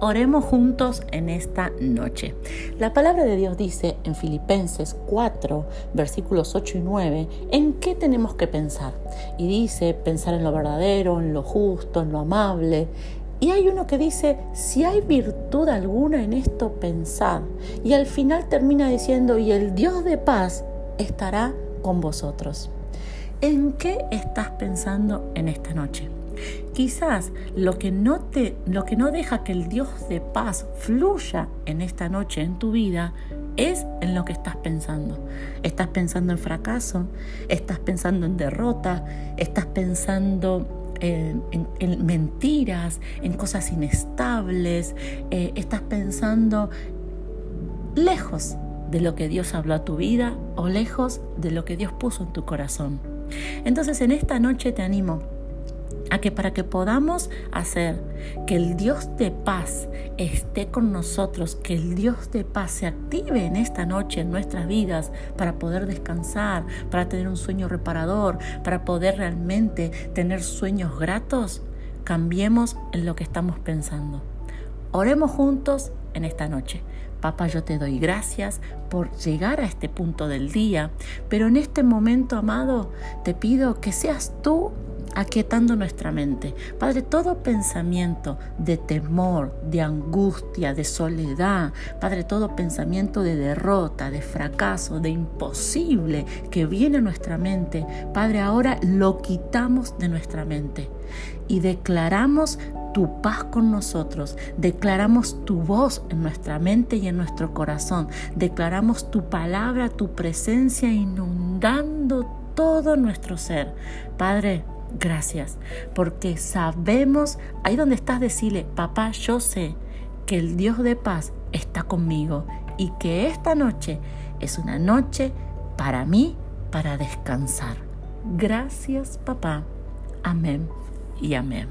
Oremos juntos en esta noche. La palabra de Dios dice en Filipenses 4, versículos 8 y 9, en qué tenemos que pensar. Y dice pensar en lo verdadero, en lo justo, en lo amable. Y hay uno que dice, si hay virtud alguna en esto, pensad. Y al final termina diciendo, y el Dios de paz estará con vosotros. ¿En qué estás pensando en esta noche? Quizás lo que no te lo que no deja que el Dios de paz fluya en esta noche en tu vida es en lo que estás pensando. Estás pensando en fracaso, estás pensando en derrota, estás pensando en, mentiras, en cosas inestables, eh, estás pensando lejos de lo que Dios habló a tu vida o lejos de lo que Dios puso en tu corazón. Entonces en esta noche te animo a que para que podamos hacer que el Dios de paz esté con nosotros, que el Dios de paz se active en esta noche en nuestras vidas para poder descansar, para tener un sueño reparador, para poder realmente tener sueños gratos, cambiemos en lo que estamos pensando. Oremos juntos en esta noche. Papá, yo te doy gracias por llegar a este punto del día, pero en este momento, amado, te pido que seas tú aquietando nuestra mente. Padre, todo pensamiento de temor, de angustia, de soledad, Padre, todo pensamiento de derrota, de fracaso, de imposible que viene a nuestra mente, Padre, ahora lo quitamos de nuestra mente y declaramos tu paz con nosotros, declaramos tu voz en nuestra mente y en nuestro corazón, declaramos tu palabra, tu presencia inundando todo nuestro ser. Padre, gracias, porque sabemos, ahí donde estás, decirle, papá, yo sé que el Dios de paz está conmigo y que esta noche es una noche para mí, para descansar. Gracias, papá. Amén y amén.